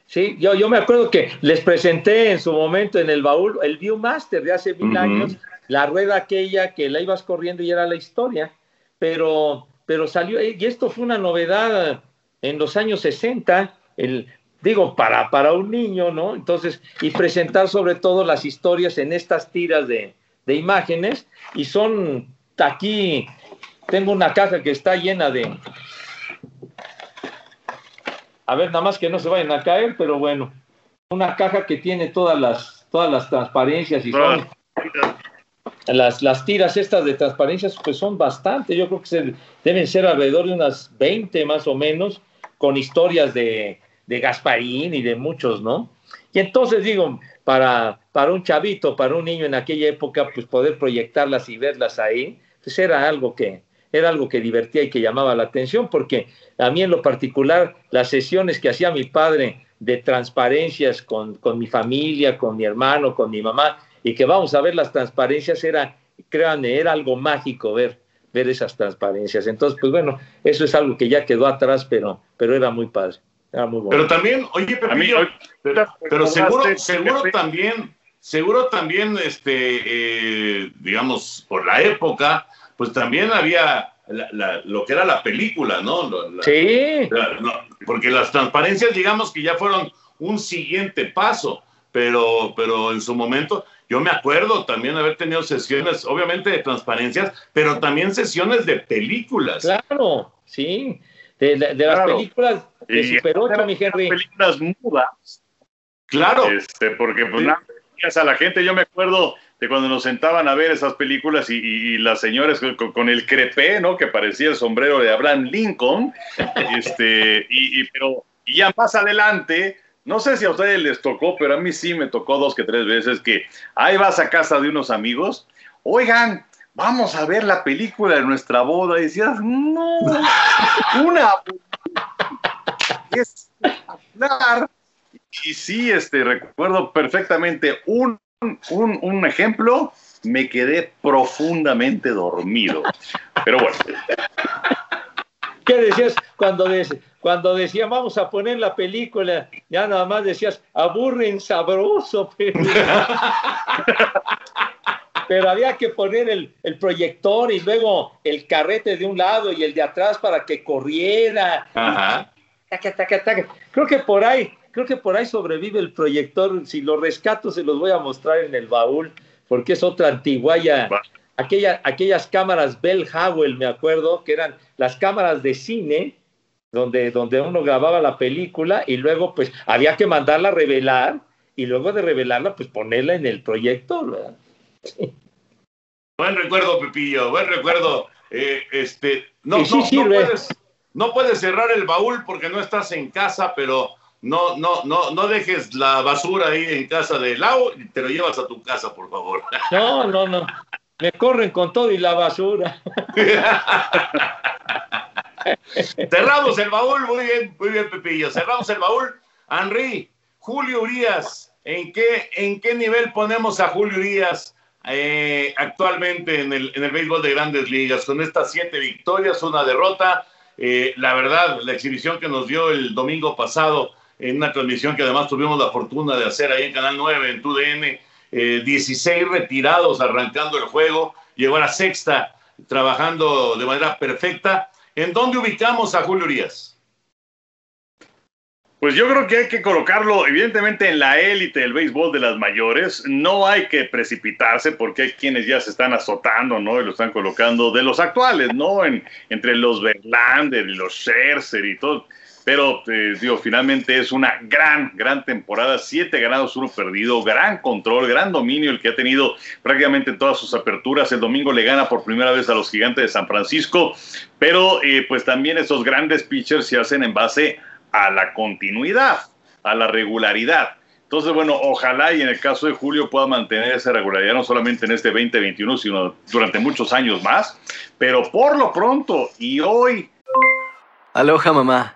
Sí, yo, yo me acuerdo que les presenté en su momento en el baúl el Viewmaster de hace mil años, la rueda aquella que la ibas corriendo y era la historia, pero pero salió, y esto fue una novedad en los años 60, el, digo, para, para un niño, ¿no? Entonces, y presentar sobre todo las historias en estas tiras de, de imágenes, y son aquí, tengo una caja que está llena de, a ver, nada más que no se vayan a caer, pero bueno, una caja que tiene todas las, todas las transparencias y son las, las tiras estas de transparencias pues son bastante, yo creo que deben ser alrededor de unas 20 más o menos, con historias de, de Gasparín y de muchos, ¿no? Y entonces digo, para, para un chavito, para un niño en aquella época, pues poder proyectarlas y verlas ahí, pues era algo que, era algo que divertía y que llamaba la atención, porque a mí en lo particular, las sesiones que hacía mi padre de transparencias con, con mi familia, con mi hermano, con mi mamá, y que vamos a ver las transparencias, era, créanme, era algo mágico ver, ver esas transparencias. Entonces, pues bueno, eso es algo que ya quedó atrás, pero, pero era muy padre. Era muy bueno. Pero también, oye, Pepillo, pero, pero seguro, seguro también, seguro también, este, eh, digamos, por la época, pues también había la, la, lo que era la película, ¿no? La, sí. no, porque las transparencias, digamos que ya fueron un siguiente paso, pero, pero en su momento, yo me acuerdo también haber tenido sesiones, obviamente de transparencias, pero también sesiones de películas. Claro, sí. De, de, de las Claro. películas de Y Super 8, eran mi Henry. películas mudas. Claro. Este, porque pues, nada, veías a la gente, yo me acuerdo de cuando nos sentaban a ver esas películas y, y- y las señoras con, con el crepé, ¿no? Que parecía el sombrero de Abraham Lincoln. este, y, y- pero, y ya más adelante, no sé si a ustedes les tocó, pero a mí sí me tocó dos que tres veces que ahí vas a casa de unos amigos, oigan, vamos a ver la película de nuestra boda. Y decías, no, una es hablar. Y sí, este, recuerdo perfectamente un, un, un ejemplo, me quedé profundamente dormido. Pero bueno, ¿Qué decías cuando, des- cuando decía vamos a poner la película? Ya nada más decías aburren sabroso. Pero, Pero había que poner el, el proyector y luego el carrete de un lado y el de atrás para que corriera. Ajá. Taca, taca, taca. Creo que por ahí, creo que por ahí sobrevive el proyector. Si lo rescato, se los voy a mostrar en el baúl, porque es otra antiguaya. Aquella, aquellas cámaras Bell Howell, me acuerdo, que eran las cámaras de cine, donde, donde uno grababa la película y luego pues había que mandarla a revelar y luego de revelarla pues ponerla en el proyector. ¿verdad? Buen recuerdo, Pepillo, buen recuerdo. Eh, este, no, sí no, no puedes, no puedes cerrar el baúl porque no estás en casa, pero no, no, no, no dejes la basura ahí en casa de Lau y te lo llevas a tu casa, por favor. No, no, no. Me corren con todo y la basura. Cerramos el baúl, muy bien, muy bien, Pepillo. Cerramos el baúl. Henry, Julio Urias, ¿en qué, en qué nivel ponemos a Julio Urias eh, actualmente en el, en el béisbol de grandes ligas? Con estas siete victorias, una derrota. Eh, la verdad, la exhibición que nos dio el domingo pasado en una transmisión que además tuvimos la fortuna de hacer ahí en Canal 9, en TUDN, eh, 16 retirados arrancando el juego, llegó a la sexta trabajando de manera perfecta. ¿En dónde ubicamos a Julio Urias? Pues yo creo que hay que colocarlo, evidentemente, en la élite del béisbol de las mayores. No hay que precipitarse porque hay quienes ya se están azotando, ¿no? Y lo están colocando de los actuales, ¿no? En, entre los Verlander y los Scherzer y todo. Pero, eh, digo, finalmente es una gran, gran temporada. Siete ganados, uno perdido. Gran control, gran dominio el que ha tenido prácticamente en todas sus aperturas. El domingo le gana por primera vez a los gigantes de San Francisco. Pero, eh, pues también esos grandes pitchers se hacen en base a la continuidad, a la regularidad. Entonces, bueno, ojalá y en el caso de Julio pueda mantener esa regularidad no solamente en este 2021, sino durante muchos años más. Pero por lo pronto y hoy, Aloha mamá,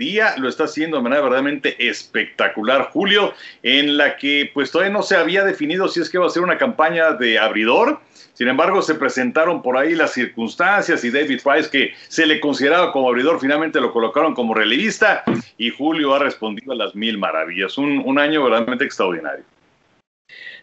Día lo está haciendo de manera verdaderamente espectacular, Julio, en la que pues todavía no se había definido si es que va a ser una campaña de abridor. Sin embargo, se presentaron por ahí las circunstancias y David Price, que se le consideraba como abridor, finalmente lo colocaron como relevista y Julio ha respondido a las mil maravillas. Un, un año verdaderamente extraordinario.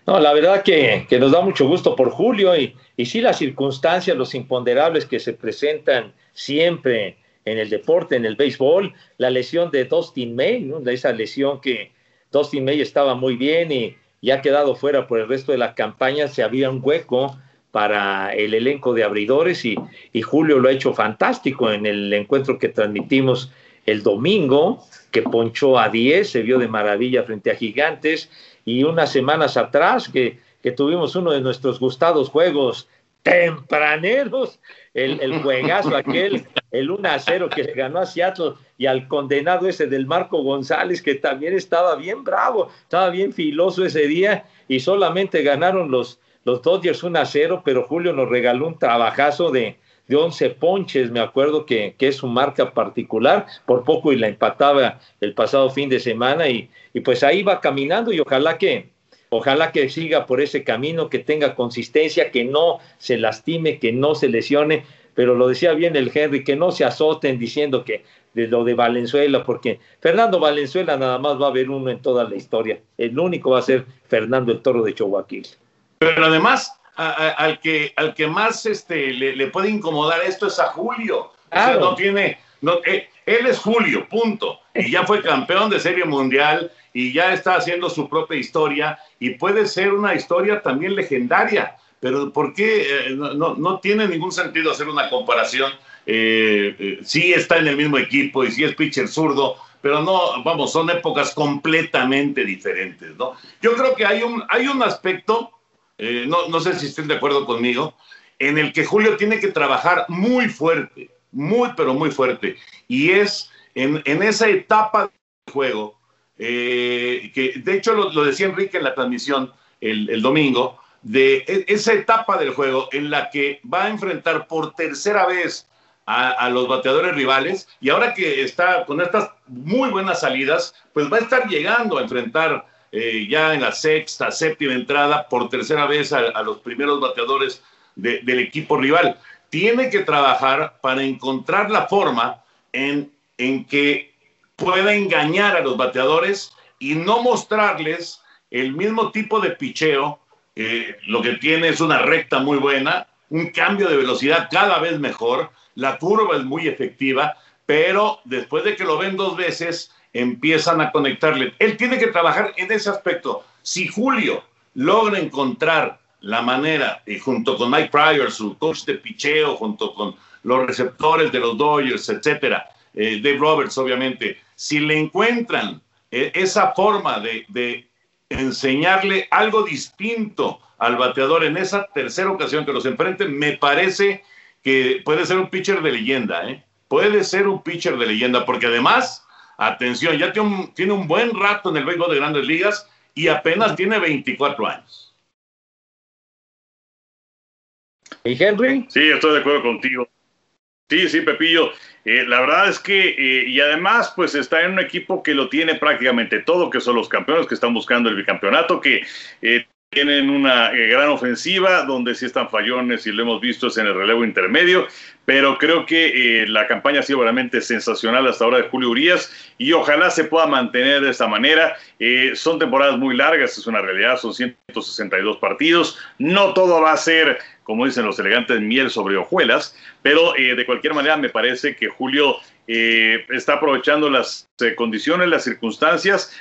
No, la verdad que, que, nos da mucho gusto por Julio y, y sí las circunstancias, los imponderables que se presentan siempre en el deporte, en el béisbol, la lesión de Dustin May, esa lesión que Dustin May estaba muy bien y, y ha quedado fuera por el resto de la campaña, se había un hueco para el elenco de abridores y, Julio lo ha hecho fantástico en el encuentro que transmitimos el domingo, que ponchó a 10, se vio de maravilla frente a Gigantes y unas semanas atrás que tuvimos uno de nuestros gustados juegos tempraneros, el, el juegazo aquel, el 1 a 0 que le ganó a Seattle y al condenado ese del Marco González, que también estaba bien bravo, estaba bien filoso ese día y solamente ganaron los, los Dodgers 1 a 0, pero Julio nos regaló un trabajazo de, de 11 ponches, me acuerdo que, que, es su marca particular, por poco y la empataba el pasado fin de semana y, y pues ahí va caminando y ojalá que, Ojalá que siga por ese camino, que tenga consistencia, que no se lastime, que no se lesione, pero lo decía bien el Henry, que no se azoten diciendo que de lo de Valenzuela, porque Fernando Valenzuela nada más va a haber uno en toda la historia. El único va a ser Fernando el Toro de Chihuahua. Pero además, a, a, al, que, al que más este, le, le, puede incomodar esto es a Julio. Claro. O sea, no tiene, no, eh, él es Julio, punto. Y ya fue campeón de Serie Mundial y ya está haciendo su propia historia y puede ser una historia también legendaria. Pero ¿por qué eh, no, no, tiene ningún sentido hacer una comparación? Eh, eh, sí está en el mismo equipo y sí es pitcher zurdo, pero no, vamos, son épocas completamente diferentes, ¿no? Yo creo que hay un, hay un aspecto, eh, no, no sé si estén de acuerdo conmigo, en el que Julio tiene que trabajar muy fuerte, muy, pero muy fuerte, y es en, en esa etapa del juego, eh, que de hecho lo, decía Enrique en la transmisión el, domingo, de e, esa etapa del juego en la que va a enfrentar por tercera vez a, los bateadores rivales y ahora que está con estas muy buenas salidas, pues va a estar llegando a enfrentar eh, ya en la sexta, séptima entrada por tercera vez a, los primeros bateadores de, del equipo rival. Tiene que trabajar para encontrar la forma en, en que pueda engañar a los bateadores y no mostrarles el mismo tipo de picheo. Eh, lo que tiene es una recta muy buena, un cambio de velocidad cada vez mejor, la curva es muy efectiva, pero después de que lo ven dos veces, empiezan a conectarle. Él tiene que trabajar en ese aspecto. Si Julio logra encontrar la manera, y junto con Mike Pryor, su coach de picheo, junto con los receptores de los Dodgers, etcétera, eh, Dave Roberts, obviamente, si le encuentran eh, esa forma de, de enseñarle algo distinto al bateador en esa tercera ocasión que los enfrenten, me parece que puede ser un pitcher de leyenda, ¿eh? Puede ser un pitcher de leyenda, porque además, atención, ya tiene un, tiene un buen rato en el béisbol de grandes ligas y apenas tiene 24 años. ¿Y Henry? Sí, estoy de acuerdo contigo. Sí, sí, Pepillo. Eh, la verdad es que, eh, y además, pues está en un equipo que lo tiene prácticamente todo, que son los campeones que están buscando el bicampeonato, que eh, tienen una gran ofensiva, donde sí están fallones y lo hemos visto es en el relevo intermedio, pero creo que la campaña ha sido realmente sensacional hasta ahora de Julio Urias y ojalá se pueda mantener de esta manera. son temporadas muy largas, es una realidad, son 162 partidos, no todo va a ser como dicen los elegantes, miel sobre hojuelas, pero eh, de cualquier manera me parece que Julio eh, está aprovechando las eh, condiciones, las circunstancias,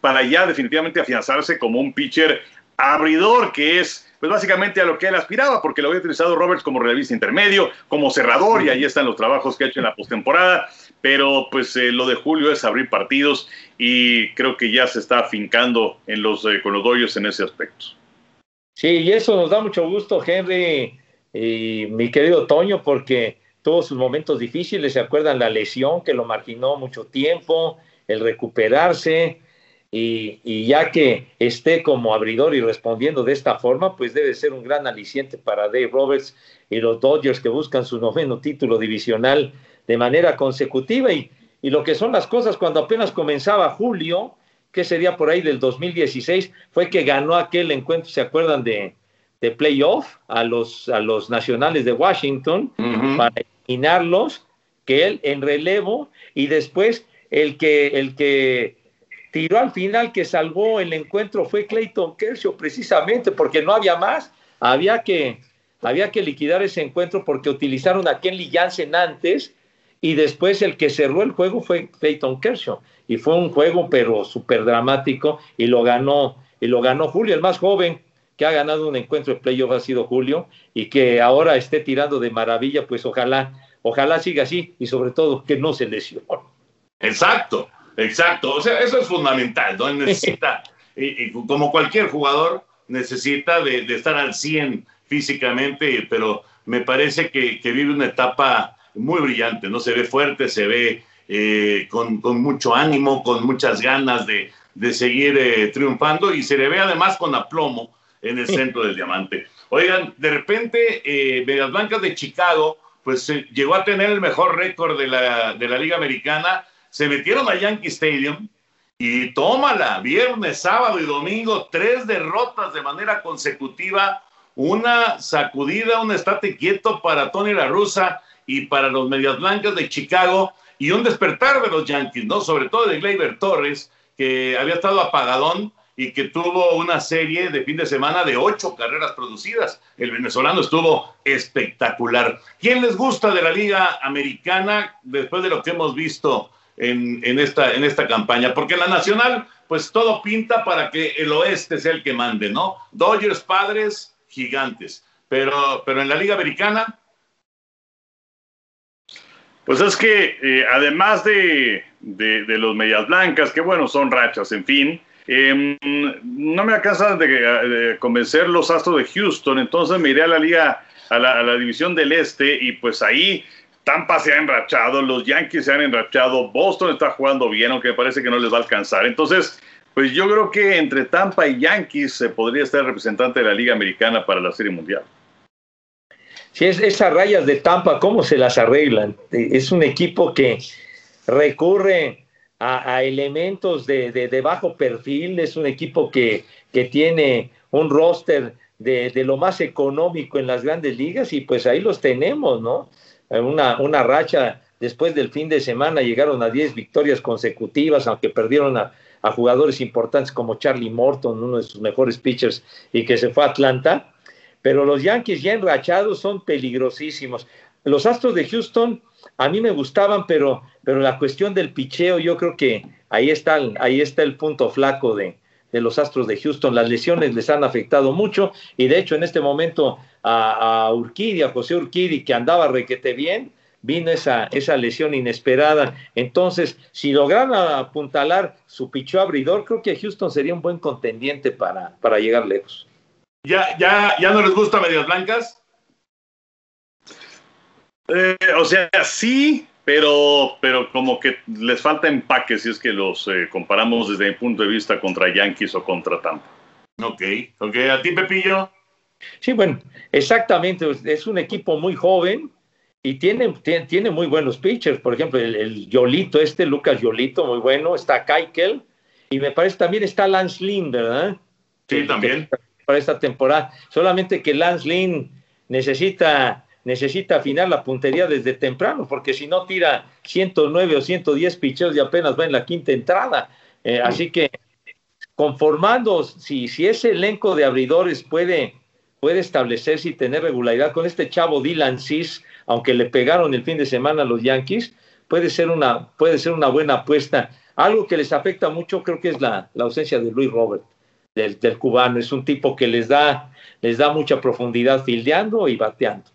para ya definitivamente afianzarse como un pitcher abridor, que es pues básicamente a lo que él aspiraba, porque lo había utilizado Roberts como revista intermedio, como cerrador, y ahí están los trabajos que ha hecho en la postemporada, pero pues lo de Julio es abrir partidos y creo que ya se está afincando en los, con los doyos en ese aspecto. Sí, y eso nos da mucho gusto, Henry y mi querido Toño, porque todos sus momentos difíciles, ¿se acuerdan la lesión que lo marginó mucho tiempo, el recuperarse? Y, ya que esté como abridor y respondiendo de esta forma, pues debe ser un gran aliciente para Dave Roberts y los Dodgers que buscan su noveno título divisional de manera consecutiva. Y, y lo que son las cosas, cuando apenas comenzaba julio, que sería por ahí del 2016, fue que ganó aquel encuentro, ¿se acuerdan de, de playoff a los, a los nacionales de Washington para eliminarlos? Que él en relevo y después el que, el que tiró al final, que salvó el encuentro fue Clayton Kershaw, precisamente porque no había más, había que, había que liquidar ese encuentro porque utilizaron a Kenley Jansen antes y después el que cerró el juego fue Clayton Kershaw. Y fue un juego, pero súper dramático, y lo ganó, y lo ganó Julio, el más joven que ha ganado un encuentro de playoff ha sido Julio, y que ahora esté tirando de maravilla, pues ojalá, ojalá siga así, y sobre todo que no se lesione. Exacto, exacto. O sea, eso es fundamental, ¿no? Necesita, y, como cualquier jugador, necesita de, estar al 100 físicamente, pero me parece que, que vive una etapa muy brillante, ¿no? Se ve fuerte, se ve eh, con, mucho ánimo, con muchas ganas de, seguir eh, triunfando y se le ve además con aplomo en el centro del diamante. Oigan, de repente, eh, Medias Blancas de Chicago, pues llegó a tener el mejor récord de la, de la Liga Americana, se metieron a Yankee Stadium y tómala, viernes, sábado y domingo, tres derrotas de manera consecutiva, una sacudida, un estate quieto para Tony La Russa y para los Medias Blancas de Chicago y un despertar de los Yankees, ¿no? Sobre todo de Gleyber Torres, que había estado apagadón y que tuvo una serie de fin de semana de ocho carreras producidas. El venezolano estuvo espectacular. ¿Quién les gusta de la Liga Americana después de lo que hemos visto en, esta, en esta campaña? Porque la Nacional, pues todo pinta para que el oeste sea el que mande, ¿no? Dodgers, padres, gigantes. Pero, pero en la Liga Americana, pues es que eh, además de, los medias blancas, que bueno, son rachas, en fin, em, no me alcanza de, convencer los astros de Houston, entonces me iré a la liga, a la, división del este y pues ahí Tampa se ha enrachado, los Yankees se han enrachado, Boston está jugando bien, aunque parece que no les va a alcanzar. Entonces, pues yo creo que entre Tampa y Yankees se podría estar representante de la Liga Americana para la Serie Mundial. Si es, esas rayas de Tampa, ¿cómo se las arreglan? Es un equipo que recurre a, elementos de, bajo perfil, es un equipo que, que tiene un roster de, lo más económico en las grandes ligas y pues ahí los tenemos, ¿no? Una, una racha después del fin de semana llegaron a 10 victorias consecutivas, aunque perdieron a, jugadores importantes como Charlie Morton, uno de sus mejores pitchers, y que se fue a Atlanta pero los Yankees ya enrachados son peligrosísimos. Los Astros de Houston a mí me gustaban, pero, pero la cuestión del picheo, yo creo que ahí está, ahí está el punto flaco de, de los Astros de Houston. Las lesiones les han afectado mucho y de hecho en este momento a, a Urquidi, a José Urquidi, que andaba requete bien, vino esa, esa lesión inesperada. Entonces, si lograran apuntalar su picheo abridor, creo que Houston sería un buen contendiente para, para llegar lejos. ¿Ya, ya, ya no les gusta Medias Blancas? Eh, o sea, sí, pero, pero como que les falta empaque si es que los eh, comparamos desde mi punto de vista contra Yankees o contra Tampa. Ok, ok. ¿A ti, Pepillo? Sí, bueno, exactamente. Es un equipo muy joven y tiene, tiene, muy buenos pitchers. Por ejemplo, el, Yolito, este, Lucas Yolito, muy bueno. Está Keikel. Y me parece también está Lance Lynn, ¿verdad? Sí, también. Para esta temporada. Solamente que Lance Lynn necesita, necesita afinar la puntería desde temprano, porque si no tira 109 o 110 picheos y apenas va en la quinta entrada. Eh, así que conformando, si, si ese elenco de abridores puede, puede establecerse y tener regularidad con este chavo Dylan Cis, aunque le pegaron el fin de semana a los Yankees, puede ser una, puede ser una buena apuesta. Algo que les afecta mucho creo que es la, ausencia de Luis Robert, del, del, cubano. Es un tipo que les da, les da mucha profundidad fildeando y bateando.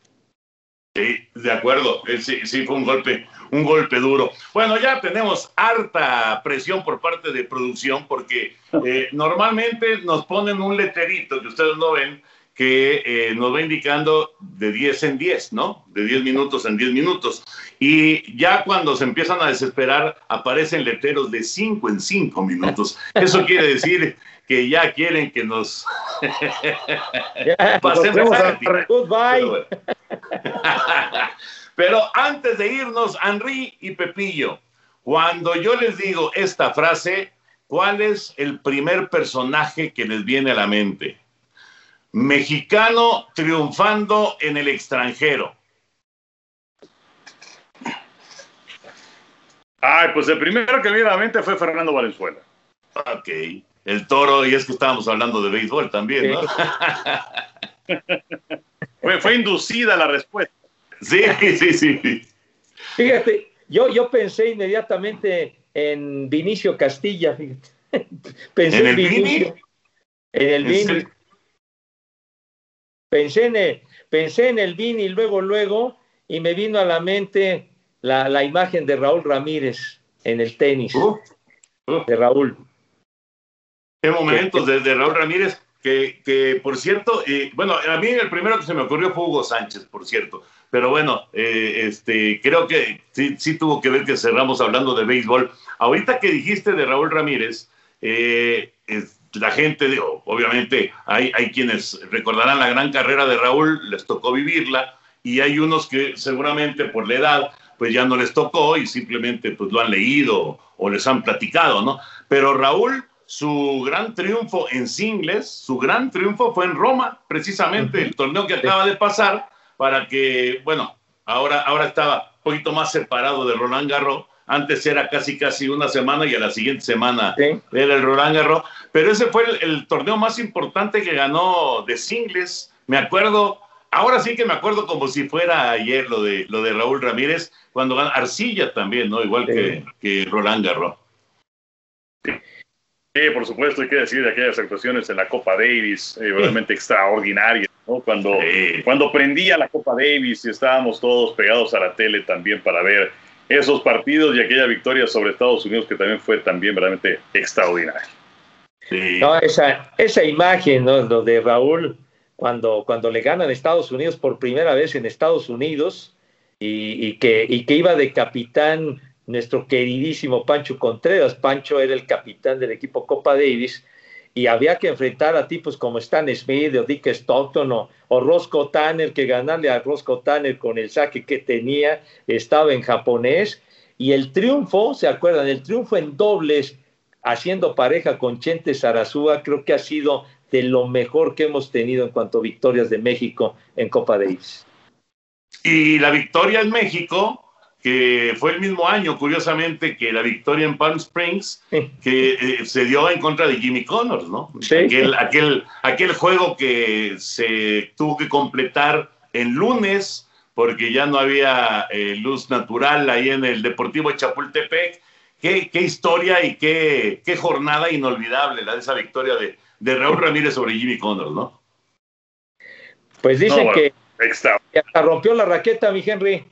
Sí, de acuerdo. Eh, sí, sí, fue un golpe, un golpe duro. Bueno, ya tenemos harta presión por parte de producción porque eh, normalmente nos ponen un letrerito que ustedes no ven que eh, nos va indicando de 10 en 10, ¿no? De 10 minutos en 10 minutos. Y ya cuando se empiezan a desesperar, aparecen letreros de 5 en 5 minutos. Eso quiere decir que ya quieren que nos pasemos a Goodbye. Pero antes de irnos, Henry y Pepillo, cuando yo les digo esta frase, ¿cuál es el primer personaje que les viene a la mente? Mexicano triunfando en el extranjero. Ay, pues el primero que me viene a la mente fue Fernando Valenzuela. Ok. El toro, y es que estábamos hablando de béisbol también, ¿no? fue, inducida la respuesta. Sí, sí, sí. Fíjate, yo, yo pensé inmediatamente en Vinicio Castilla, fíjate. Pensé ¿En el Vinicio. En el Vini. Pensé en el, pensé en el Vini luego, luego, y me vino a la mente la, imagen de Raúl Ramírez en el tenis. Uh, uh. De Raúl. Qué momentos de, Raúl Ramírez, que, por cierto, eh, bueno, a mí el primero que se me ocurrió fue Hugo Sánchez, por cierto. Pero bueno, eh, este, creo que sí, tuvo que ver que cerramos hablando de béisbol. Ahorita que dijiste de Raúl Ramírez, eh, la gente, obviamente, hay, hay quienes recordarán la gran carrera de Raúl, les tocó vivirla, y hay unos que seguramente por la edad, pues ya no les tocó y simplemente pues lo han leído o les han platicado, ¿no? Pero Raúl, su gran triunfo en singles, su gran triunfo fue en Roma, precisamente el torneo que acaba de pasar, para que, bueno, ahora, ahora estaba un poquito más separado de Roland Garros, antes era casi casi una semana y a la siguiente semana era el Roland Garros. Pero ese fue el, torneo más importante que ganó de singles. Me acuerdo, ahora sí que me acuerdo como si fuera ayer lo de, lo de Raúl Ramírez, cuando ganó Arcilla también, ¿no? Igual que, que Roland Garros. Sí, por supuesto, hay que decir de aquellas actuaciones en la Copa Davis, eh, realmente extraordinarias, ¿no? Cuando, cuando prendía la Copa Davis y estábamos todos pegados a la tele también para ver esos partidos y aquella victoria sobre Estados Unidos que también fue también verdaderamente extraordinaria. No, esa, esa imagen ¿no? de Raúl cuando, cuando le ganan Estados Unidos por primera vez en Estados Unidos y, que, y que iba de capitán nuestro queridísimo Pancho Contreras. Pancho era el capitán del equipo Copa Davis y había que enfrentar a tipos como Stan Smith o Dick Stockton o, Roscoe Tanner, que ganarle a Roscoe Tanner con el saque que tenía estaba en japonés. Y el triunfo, ¿se acuerdan? El triunfo en dobles, haciendo pareja con Chente Sarazúa, creo que ha sido de lo mejor que hemos tenido en cuanto a victorias de México en Copa Davis. Y la victoria en México que fue el mismo año, curiosamente, que la victoria en Palm Springs, que eh, se dio en contra de Jimmy Connors, ¿no? Aquel, aquel, aquel juego que se tuvo que completar en lunes, porque ya no había eh, luz natural ahí en el Deportivo Chapultepec. Qué, qué historia y qué, qué, jornada inolvidable la de esa victoria de, de Raúl Ramírez sobre Jimmy Connors, ¿no? Pues dicen que, que hasta rompió la raqueta, mi Henry.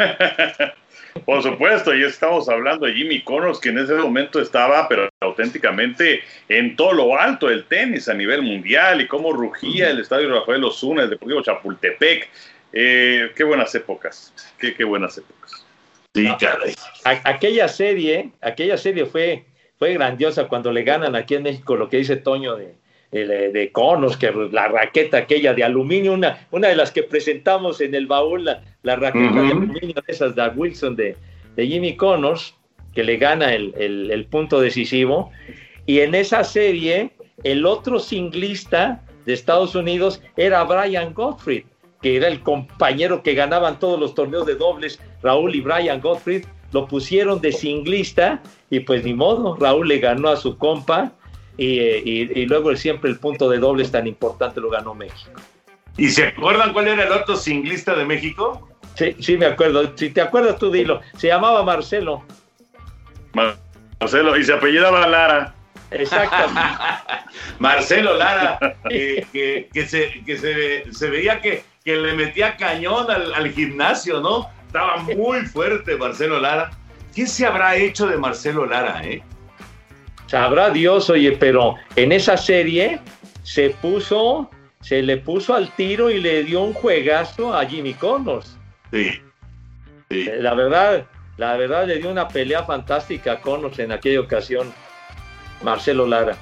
Por supuesto, y estamos hablando de Jimmy Connors, que en ese momento estaba, pero auténticamente en todo lo alto del tenis a nivel mundial y cómo rugía el estadio Rafael Osuna, el Deportivo Chapultepec. Eh, qué buenas épocas, qué, qué buenas épocas. Sí, caray. aquella serie, aquella serie fue, fue grandiosa cuando le ganan aquí en México lo que dice Toño de, de, de conos, que la raqueta aquella de aluminio, una, una de las que presentamos en el baúl, la, la raqueta de aluminio de esas de Wilson de, de Jimmy Connors, que le gana el, el, el punto decisivo. Y en esa serie, el otro singlista de Estados Unidos era Brian Gottfried, que era el compañero que ganaban todos los torneos de dobles, Raúl y Brian Gottfried, lo pusieron de singlista y pues ni modo, Raúl le ganó a su compa y, y, y luego siempre el punto de dobles tan importante lo ganó México. ¿Y se acuerdan cuál era el otro singlista de México? Sí, sí, me acuerdo. Si te acuerdas tú, dilo. Se llamaba Marcelo. Marcelo, y se apellidaba Lara. Exactamente. Marcelo Lara, que, que, que, se, que se, se, veía que, que le metía cañón al, al, gimnasio, ¿no? Estaba muy fuerte Marcelo Lara. ¿Qué se habrá hecho de Marcelo Lara, eh? Sabrá Dios, oye, pero en esa serie se puso, se le puso al tiro y le dio un juegazo a Jimmy Connors. Sí. sí. La verdad, la verdad le dio una pelea fantástica a Connors en aquella ocasión, Marcelo Lara.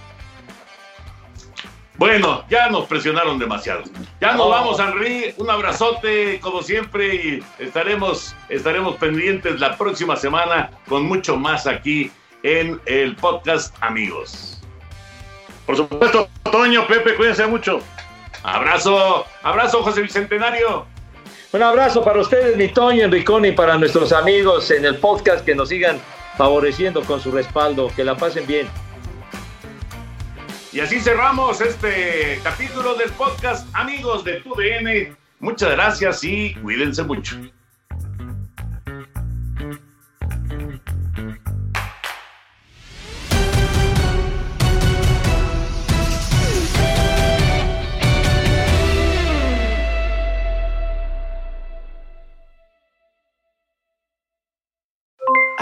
Bueno, ya nos presionaron demasiado. Ya nos oh. vamos, Henry. Un abrazote, como siempre, y estaremos, estaremos pendientes la próxima semana con mucho más aquí en el podcast, amigos. Por supuesto, Toño, Pepe, cuídense mucho. Abrazo, abrazo, José Bicentenario. Un abrazo para ustedes, mi Toño, Enricón, y para nuestros amigos en el podcast que nos sigan favoreciendo con su respaldo. Que la pasen bien. Y así cerramos este capítulo del podcast Amigos de TUDN. Muchas gracias y cuídense mucho.